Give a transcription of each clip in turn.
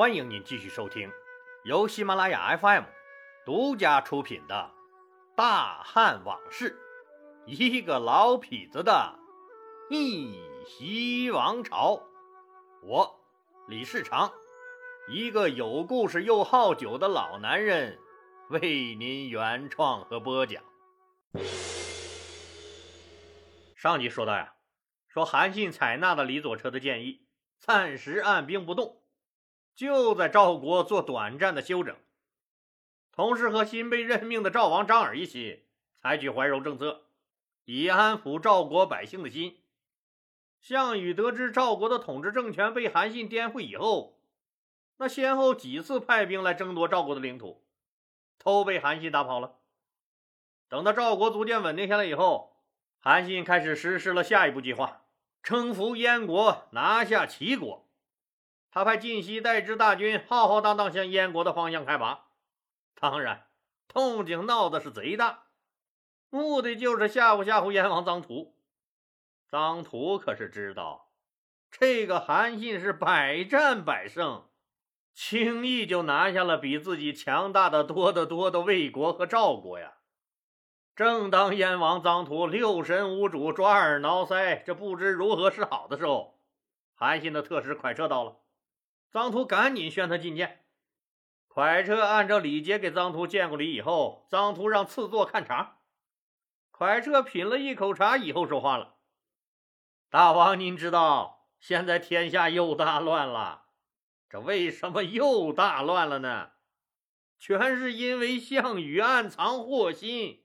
欢迎您继续收听由喜马拉雅 FM 独家出品的《大汉往事》，一个老痞子的逆袭王朝。我李世长，一个有故事又好酒的老男人，为您原创和播讲。上集说到呀，说韩信采纳了李左车的建议，暂时按兵不动，就在赵国做短暂的休整，同时和新被任命的赵王张耳一起采取怀柔政策，以安抚赵国百姓的心。项羽得知赵国的统治政权被韩信颠覆以后，那先后几次派兵来争夺赵国的领土，都被韩信打跑了。等到赵国逐渐稳定下来以后，韩信开始实施了下一步计划，征服燕国，拿下齐国。他派晋西带支大军浩浩荡荡向燕国的方向开拔，当然，动静闹的是贼大，目的就是吓唬吓唬燕王臧荼。臧荼可是知道，这个韩信是百战百胜，轻易就拿下了比自己强大的多得多的魏国和赵国呀。正当燕王臧荼六神无主、抓耳挠腮，这不知如何是好的时候，韩信的特使快车到了。臧荼赶紧宣他觐见。蒯彻按照礼节给臧荼见过礼以后，臧荼让赐座看茶。蒯彻品了一口茶以后说话了：“大王，您知道现在天下又大乱了，这为什么又大乱了呢？全是因为项羽暗藏祸心。”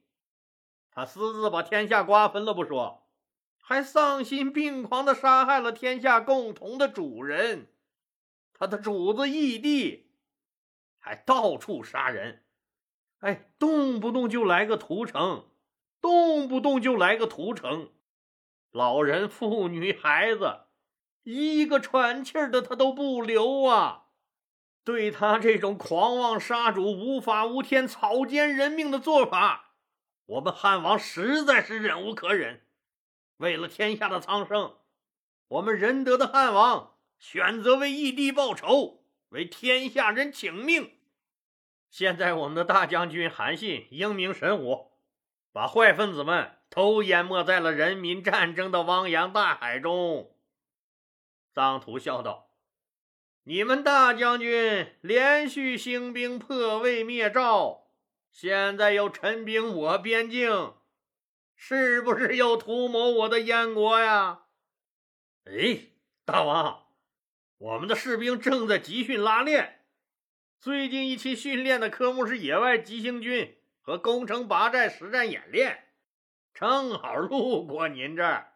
他私自把天下瓜分了不说，还丧心病狂的杀害了天下共同的主人，他的主子义帝，还到处杀人，哎，动不动就来个屠城，动不动就来个屠城，老人、妇女、孩子，一个喘气儿的他都不留啊！对他这种狂妄杀主、无法无天、草菅人命的做法。我们汉王实在是忍无可忍，为了天下的苍生，我们仁德的汉王选择为义帝报仇，为天下人请命。现在我们的大将军韩信英明神武，把坏分子们都淹没在了人民战争的汪洋大海中。臧荼笑道：“你们大将军连续兴兵破魏灭赵。”现在又陈兵我边境，是不是又图谋我的燕国呀？哎，大王，我们的士兵正在集训拉练，最近一期训练的科目是野外急行军和攻城拔寨实战演练，正好路过您这儿，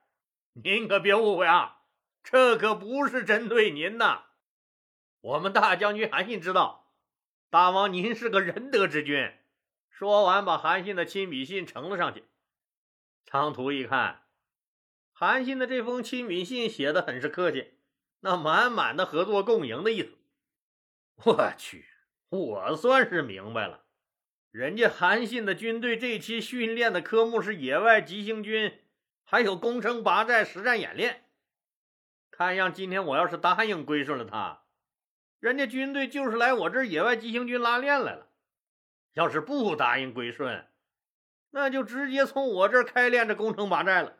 您可别误会啊，这可不是针对您呐。我们大将军韩信知道，大王您是个仁德之君。说完，把韩信的亲笔信呈了上去。臧荼一看，韩信的这封亲笔信写的很是客气，那满满的合作共赢的意思。我去，我算是明白了，人家韩信的军队这期训练的科目是野外急行军，还有攻城拔寨实战演练。看样今天我要是答应归顺了他，人家军队就是来我这野外急行军拉练来了。要是不答应归顺，那就直接从我这儿开练这攻城拔寨了。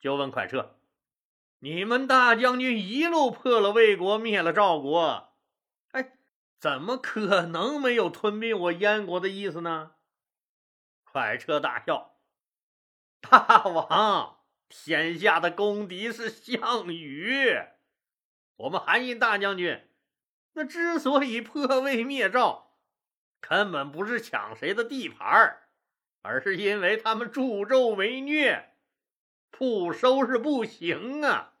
就问快撤：“你们大将军一路破了魏国，灭了赵国，哎，怎么可能没有吞并我燕国的意思呢？”蒯彻大笑：“大王，天下的公敌是项羽，我们韩信大将军那之所以破魏灭赵。”根本不是抢谁的地盘而是因为他们助纣为虐，不收拾不行啊！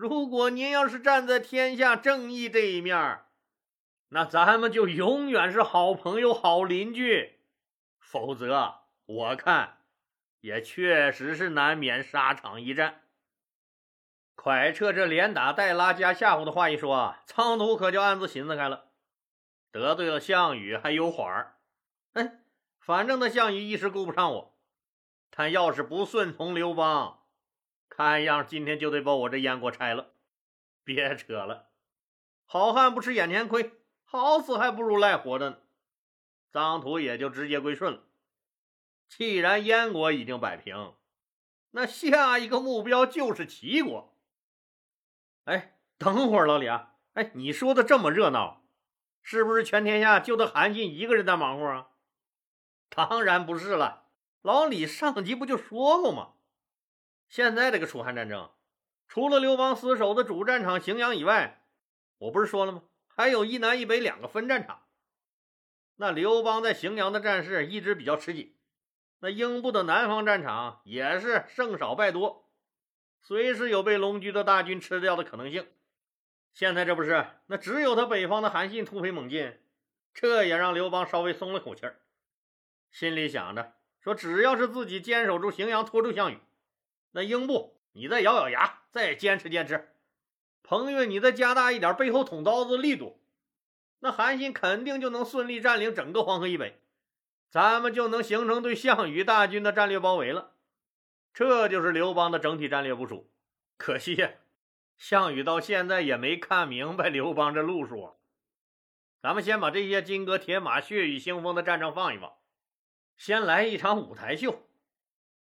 如果您要是站在天下正义这一面，那咱们就永远是好朋友、好邻居；否则，我看也确实是难免沙场一战。蒯彻这连打带拉加吓唬的话一说，苍奴可就暗自寻思开了。得罪了项羽还有缓儿，哎，反正那项羽一时顾不上我，他要是不顺从刘邦，看样今天就得把我这燕国拆了。别扯了，好汉不吃眼前亏，好死还不如赖活着呢。张图也就直接归顺了。既然燕国已经摆平，那下一个目标就是齐国。哎，等会儿，老李啊，哎，你说的这么热闹，是不是全天下就得韩信一个人在忙活啊？当然不是了，老李上集不就说过吗？现在这个楚汉战争，除了刘邦死守的主战场荥阳以外，我不是说了吗？还有一南一北两个分战场。那刘邦在荥阳的战事一直比较吃紧，那英布的南方战场也是胜少败多，随时有被龙驹的大军吃掉的可能性。现在这不是，那只有他北方的韩信突飞猛进，这也让刘邦稍微松了口气儿，心里想着说，只要是自己坚守住荥阳，拖住项羽。那英布，你再咬咬牙，再坚持坚持。彭越，你再加大一点背后捅刀子力度，那韩信肯定就能顺利占领整个黄河以北，咱们就能形成对项羽大军的战略包围了。这就是刘邦的整体战略部署。可惜呀，项羽到现在也没看明白刘邦这路数。咱们先把这些金戈铁马、血雨腥风的战争放一放，先来一场舞台秀。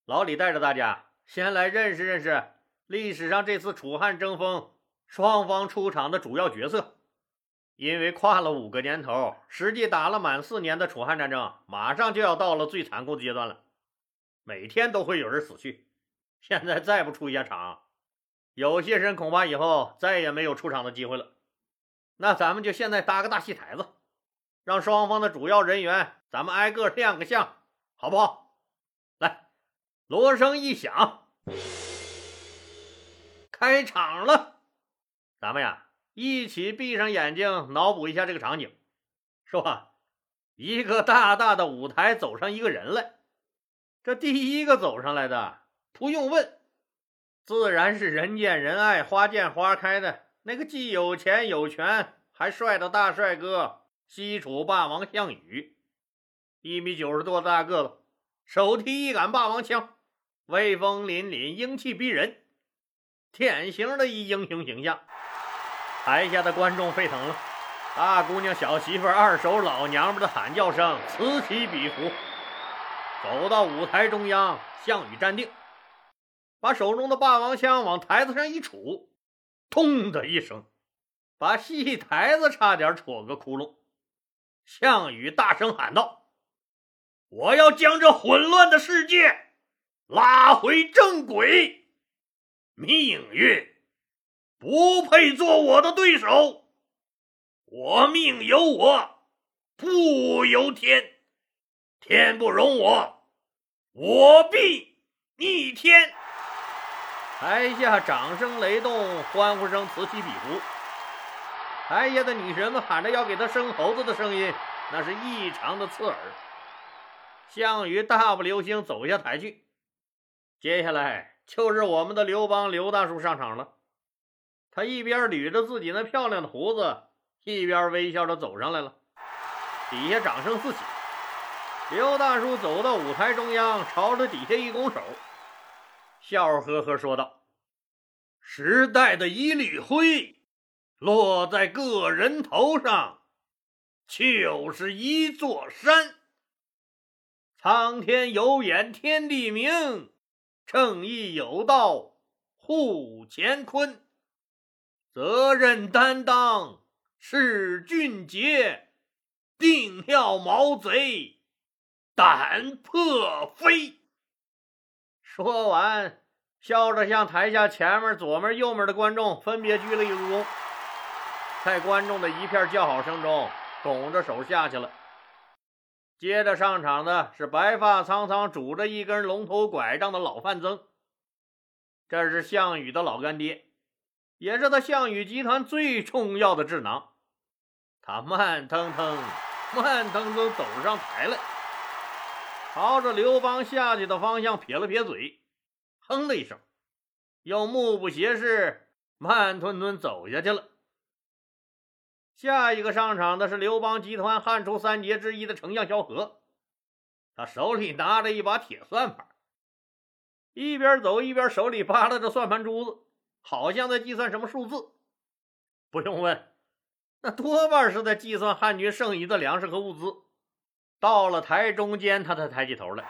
老李带着大家。先来认识认识历史上这次楚汉争锋双方出场的主要角色。因为跨了五个年头，实际打了满四年的楚汉战争，马上就要到了最残酷的阶段了。每天都会有人死去，现在再不出一下场，有些人恐怕以后再也没有出场的机会了。那咱们就现在搭个大戏台子，让双方的主要人员咱们挨个亮个相，好不好？锣声一响，开场了。咱们呀，一起闭上眼睛，脑补一下这个场景，是吧？一个大大的舞台，走上一个人来。这第一个走上来的，不用问，自然是人见人爱、花见花开的那个既有钱有权还帅的大帅哥——西楚霸王项羽。一米九十多的大个子，手提一杆霸王枪。威风凛凛，英气逼人，典型的一英雄形象。台下的观众沸腾了，大姑娘、小媳妇、二手老娘们的喊叫声此起彼伏。走到舞台中央，项羽站定，把手中的霸王枪往台子上一杵，咚的一声，把戏台子差点戳个窟窿。项羽大声喊道：“我要将这混乱的世界！”拉回正轨，命运不配做我的对手。我命由我不由天，天不容我，我必逆天。台下掌声雷动，欢呼声此起彼伏。台下的女神们喊着要给他生猴子的声音，那是异常的刺耳。项羽大步流星走下台去。接下来就是我们的刘邦刘大叔上场了，他一边捋着自己那漂亮的胡子，一边微笑着走上来了。底下掌声四起，刘大叔走到舞台中央，朝着底下一拱手，笑呵呵说道：“时代的一缕灰，落在个人头上，就是一座山。苍天有眼，天地明。”正义有道，护乾坤；责任担当，是俊杰；定要毛贼，胆破飞。说完，笑着向台下前面、左面、右面的观众分别鞠了一个躬，在观众的一片叫好声中，拱着手下去了。接着上场的是白发苍苍、拄着一根龙头拐杖的老范增，这是项羽的老干爹，也是他项羽集团最重要的智囊。他慢腾腾、慢腾腾走上台来，朝着刘邦下去的方向撇了撇嘴，哼了一声，又目不斜视、慢吞吞走下去了。下一个上场的是刘邦集团汉初三杰之一的丞相萧何，他手里拿着一把铁算盘，一边走一边手里扒拉着算盘珠子，好像在计算什么数字。不用问，那多半是在计算汉军剩余的粮食和物资。到了台中间，他才抬起头来，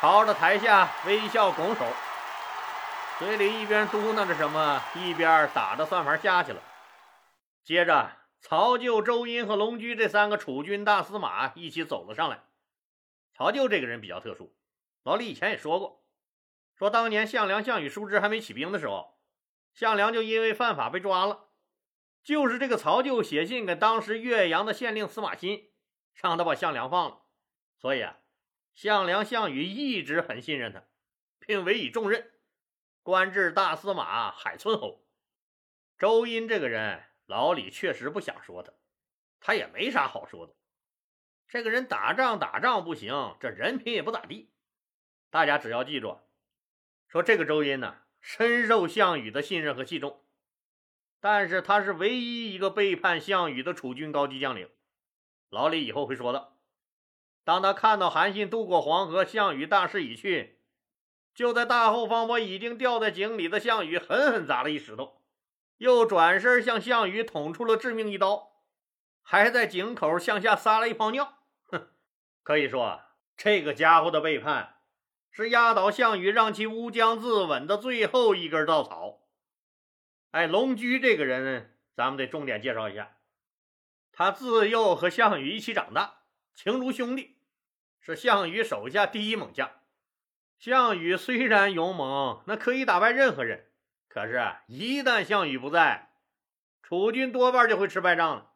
朝着台下微笑拱手，嘴里一边嘟囔着什么，一边打着算盘下去了。接着，曹咎、周殷和龙驹这三个楚军大司马一起走了上来。曹咎这个人比较特殊，老李以前也说过，说当年项梁、项羽叔侄还没起兵的时候，项梁就因为犯法被抓了，就是这个曹咎写信给当时岳阳的县令司马欣。让他把项梁放了，所以啊，项梁、项羽一直很信任他，并委以重任，官至大司马、海村侯。周殷这个人，老李确实不想说他，他也没啥好说的。这个人打仗打仗不行，这人品也不咋地。大家只要记住，说这个周殷呢，深受项羽的信任和器重，但是他是唯一一个背叛项羽的楚军高级将领。老李以后会说的。当他看到韩信渡过黄河，项羽大势已去，就在大后方把已经掉在井里的项羽狠狠砸了一石头，又转身向项羽捅出了致命一刀，还在井口向下撒了一泡尿。哼，可以说这个家伙的背叛是压倒项羽让其乌江自刎的最后一根稻草。哎，龙驹这个人，咱们得重点介绍一下。他自幼和项羽一起长大，情如兄弟，是项羽手下第一猛将。项羽虽然勇猛，那可以打败任何人，可是，一旦项羽不在，楚军多半就会吃败仗了。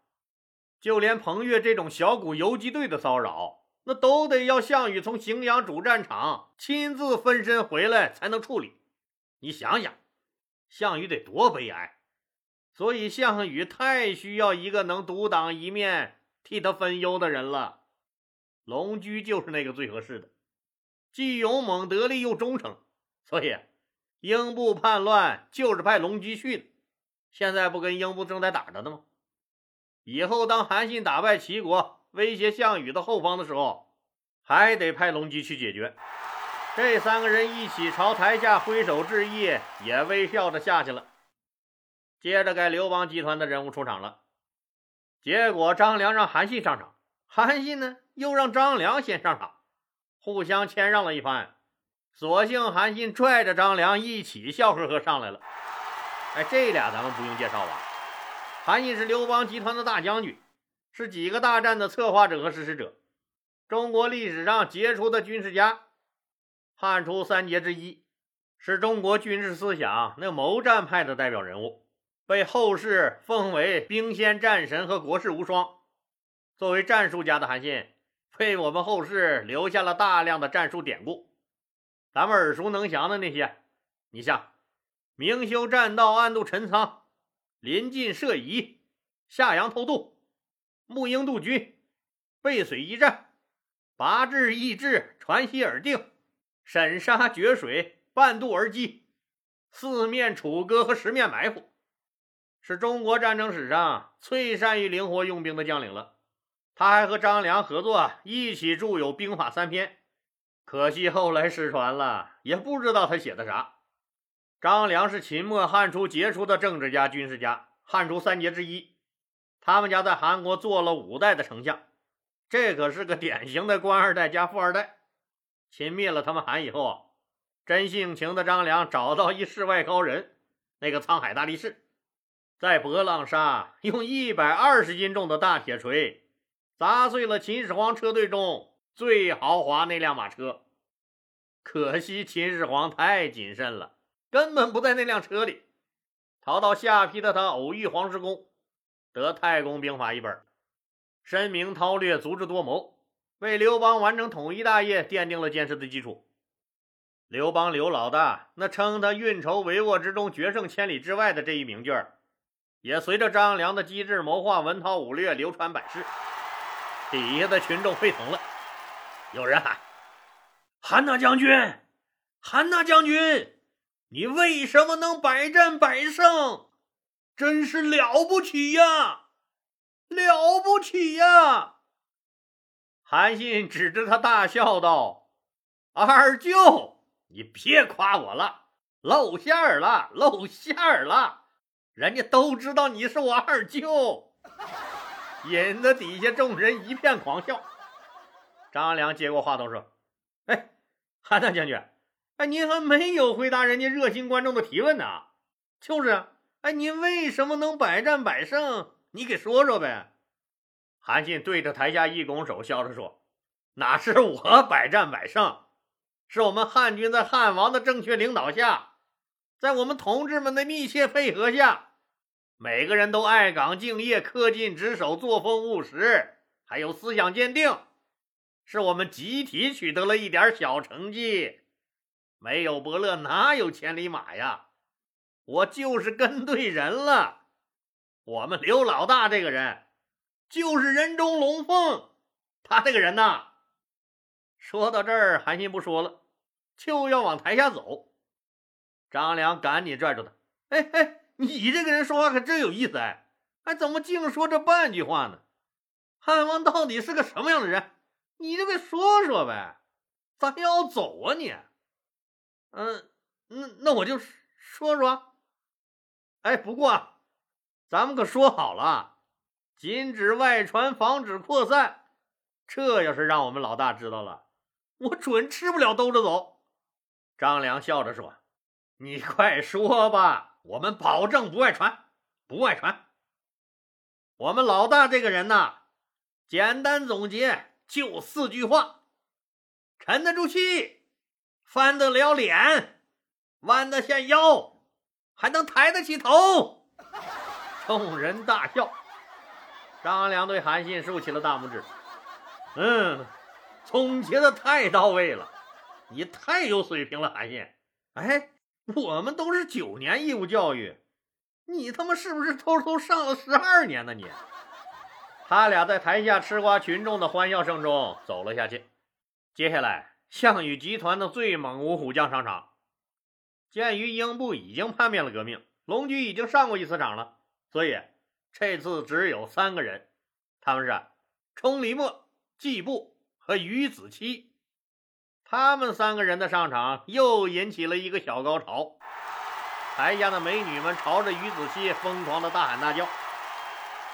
就连彭越这种小股游击队的骚扰，那都得要项羽从荥阳主战场亲自分身回来才能处理。你想想，项羽得多悲哀！所以，项羽太需要一个能独当一面、替他分忧的人了。龙驹就是那个最合适的，既勇猛得力又忠诚。所以，英布叛乱就是派龙基去的。现在不跟英布正在打着呢吗？以后当韩信打败齐国，威胁项羽的后方的时候，还得派龙基去解决。这三个人一起朝台下挥手致意，也微笑着下去了。接着该刘邦集团的人物出场了，结果张良让韩信上场，韩信呢又让张良先上场，互相谦让了一番，索性韩信拽着张良一起笑呵呵上来了。哎，这俩咱们不用介绍吧？韩信是刘邦集团的大将军，是几个大战的策划者和实施者，中国历史上杰出的军事家，汉初三杰之一，是中国军事思想那谋战派的代表人物。被后世奉为兵仙战神和国士无双。作为战术家的韩信，为我们后世留下了大量的战术典故。咱们耳熟能详的那些，你像明修栈道，暗度陈仓，临晋设疑，下阳偷渡，沐英渡军，背水一战，拔智易帜，传檄而定，审沙决水，半渡而击，四面楚歌和十面埋伏。是中国战争史上最善于灵活用兵的将领了。他还和张良合作，一起著有《兵法三篇》，可惜后来失传了，也不知道他写的啥。张良是秦末汉初杰出的政治家、军事家，汉初三杰之一。他们家在韩国做了五代的丞相，这可是个典型的官二代加富二代。秦灭了他们韩以后啊，真性情的张良找到一世外高人，那个沧海大力士。在博浪沙用一百二十斤重的大铁锤砸碎了秦始皇车队中最豪华那辆马车，可惜秦始皇太谨慎了，根本不在那辆车里。逃到下邳的他偶遇黄石公，得太公兵法一本，深明韬略，足智多谋，为刘邦完成统一大业奠定了坚实的基础。刘邦刘老大那称他运筹帷幄之中，决胜千里之外的这一名句。也随着张良的机智谋划、文韬武略流传百世，底下的群众沸腾了。有人喊：“韩大将军，韩大将军，你为什么能百战百胜？真是了不起呀，了不起呀！”韩信指着他大笑道：“二舅，你别夸我了，露馅儿了，露馅儿了。”人家都知道你是我二舅，引得底下众人一片狂笑。张良接过话头说：“哎，韩大将军，哎，您还没有回答人家热心观众的提问呢。就是，哎，您为什么能百战百胜？你给说说呗。”韩信对着台下一拱手，笑着说：“哪是我百战百胜，是我们汉军在汉王的正确领导下，在我们同志们的密切配合下。”每个人都爱岗敬业、恪尽职守、作风务实，还有思想坚定，是我们集体取得了一点小成绩。没有伯乐，哪有千里马呀？我就是跟对人了。我们刘老大这个人，就是人中龙凤。他这个人呐，说到这儿，韩信不说了，就要往台下走。张良赶紧拽住他：“哎哎！”你这个人说话可真有意思哎，哎，怎么净说这半句话呢？汉王到底是个什么样的人？你就给说说呗，咋要走啊你？嗯，那那我就说说。哎，不过咱们可说好了，禁止外传，防止扩散。这要是让我们老大知道了，我准吃不了兜着走。张良笑着说：“你快说吧。”我们保证不外传，不外传。我们老大这个人呐，简单总结就四句话：沉得住气，翻得了脸，弯得下腰，还能抬得起头。众人大笑。张良对韩信竖起了大拇指：“嗯，总结的太到位了，你太有水平了，韩信。”哎。我们都是九年义务教育，你他妈是不是偷偷上了十二年呢？你，他俩在台下吃瓜群众的欢笑声中走了下去。接下来，项羽集团的最猛五虎将上场。鉴于英布已经叛变了革命，龙驹已经上过一次场了，所以这次只有三个人，他们是冲离墨、季布和于子期。他们三个人的上场又引起了一个小高潮，台下的美女们朝着于子期疯狂的大喊大叫，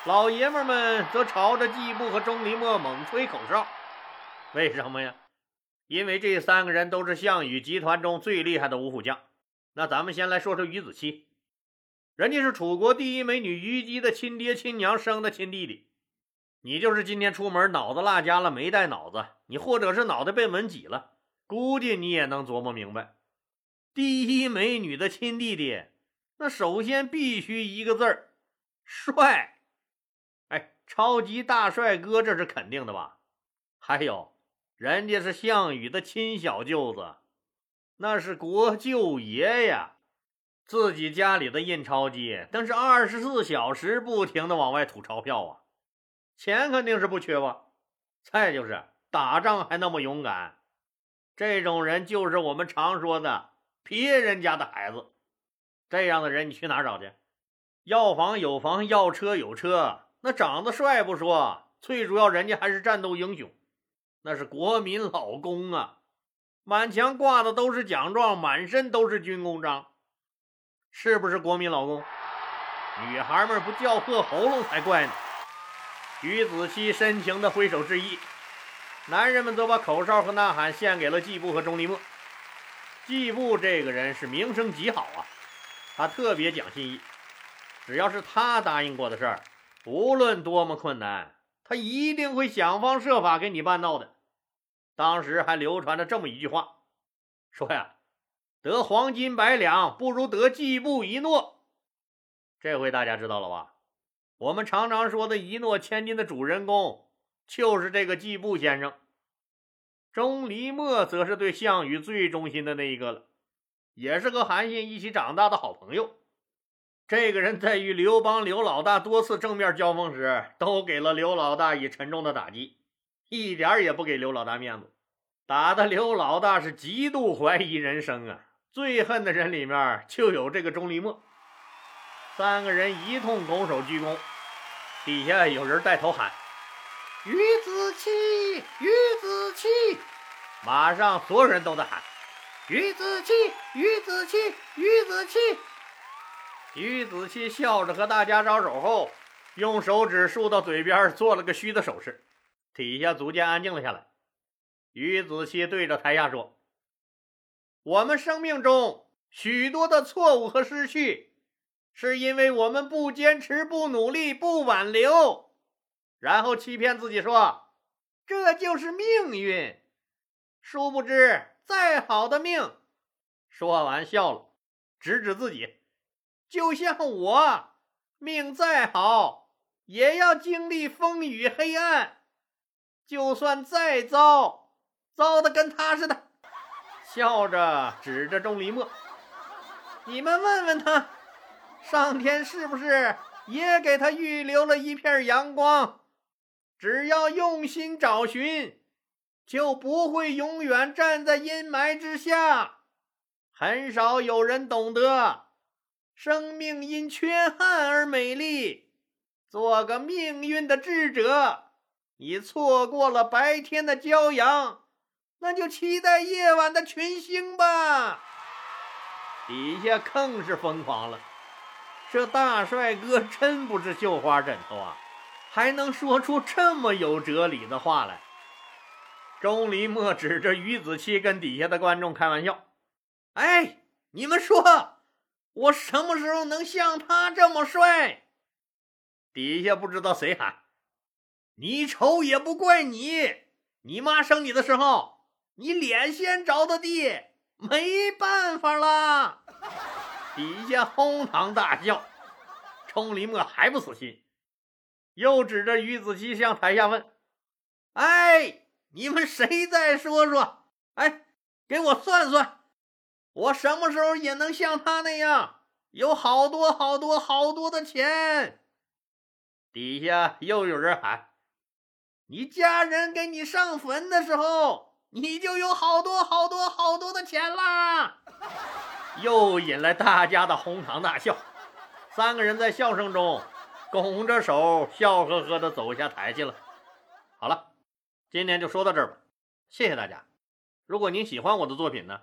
老爷们们则朝着季布和钟离墨猛吹口哨。为什么呀？因为这三个人都是项羽集团中最厉害的五虎将。那咱们先来说说于子期，人家是楚国第一美女虞姬的亲爹亲娘生的亲弟弟。你就是今天出门脑子落家了，没带脑子，你或者是脑袋被门挤了。估计你也能琢磨明白，第一美女的亲弟弟，那首先必须一个字儿，帅。超级大帅哥，这是肯定的吧？还有，人家是项羽的亲小舅子，那是国舅爷呀，自己家里的印钞机，那是二十四小时不停的往外吐钞票啊，钱肯定是不缺吧？再就是打仗还那么勇敢。这种人就是我们常说的别人家的孩子，这样的人你去哪找去？要房有房，要车有车，那长得帅不说，最主要人家还是战斗英雄，那是国民老公啊！满墙挂的都是奖状，满身都是军功章，是不是国民老公？女孩们不叫破喉咙才怪呢！于子期深情的挥手致意。男人们则把口哨和呐喊献给了季布和钟离墨。季布这个人是名声极好啊，他特别讲信义，只要是他答应过的事儿，无论多么困难，他一定会想方设法给你办到的。当时还流传着这么一句话，说呀，得黄金百两不如得季布一诺。这回大家知道了吧？我们常常说的一诺千金的主人公。就是这个季布先生，钟离墨则是对项羽最忠心的那一个了，也是和韩信一起长大的好朋友。这个人在与刘邦刘老大多次正面交锋时，都给了刘老大以沉重的打击，一点也不给刘老大面子，打的刘老大是极度怀疑人生啊！最恨的人里面就有这个钟离墨。三个人一通拱手鞠躬，底下有人带头喊。于子期，于子期，马上所有人都在喊：“于子期，于子期，于子期。”于子期笑着和大家招手后，用手指竖到嘴边，做了个虚的手势。底下逐渐安静了下来。于子期对着台下说：“我们生命中许多的错误和失去，是因为我们不坚持、不努力、不挽留，然后欺骗自己说这就是命运。殊不知，再好的命……”说完笑了，指指自己，就像我，命再好，也要经历风雨黑暗。就算再糟，糟的跟他似的。笑着指着钟离墨，你们问问他，上天是不是也给他预留了一片阳光？只要用心找寻，就不会永远站在阴霾之下。很少有人懂得，生命因缺憾而美丽。做个命运的智者，你错过了白天的骄阳，那就期待夜晚的群星吧。底下更是疯狂了，这大帅哥真不是绣花枕头啊，还能说出这么有哲理的话来。钟离墨指着于子期跟底下的观众开玩笑。哎，你们说，我什么时候能像他这么帅？底下不知道谁喊：“你丑也不怪你，你妈生你的时候，你脸先着的地，没办法啦。”底下哄堂大笑。冲林墨还不死心，又指着于子期向台下问：“哎，你们谁再说说？哎，给我算算。”我什么时候也能像他那样，有好多好多好多的钱？底下又有人喊：“你家人给你上坟的时候，你就有好多好多好多的钱啦！”又引来大家的哄堂大笑。三个人在笑声中拱着手，笑呵呵的走下台去了。好了，今天就说到这儿吧，谢谢大家。如果您喜欢我的作品呢？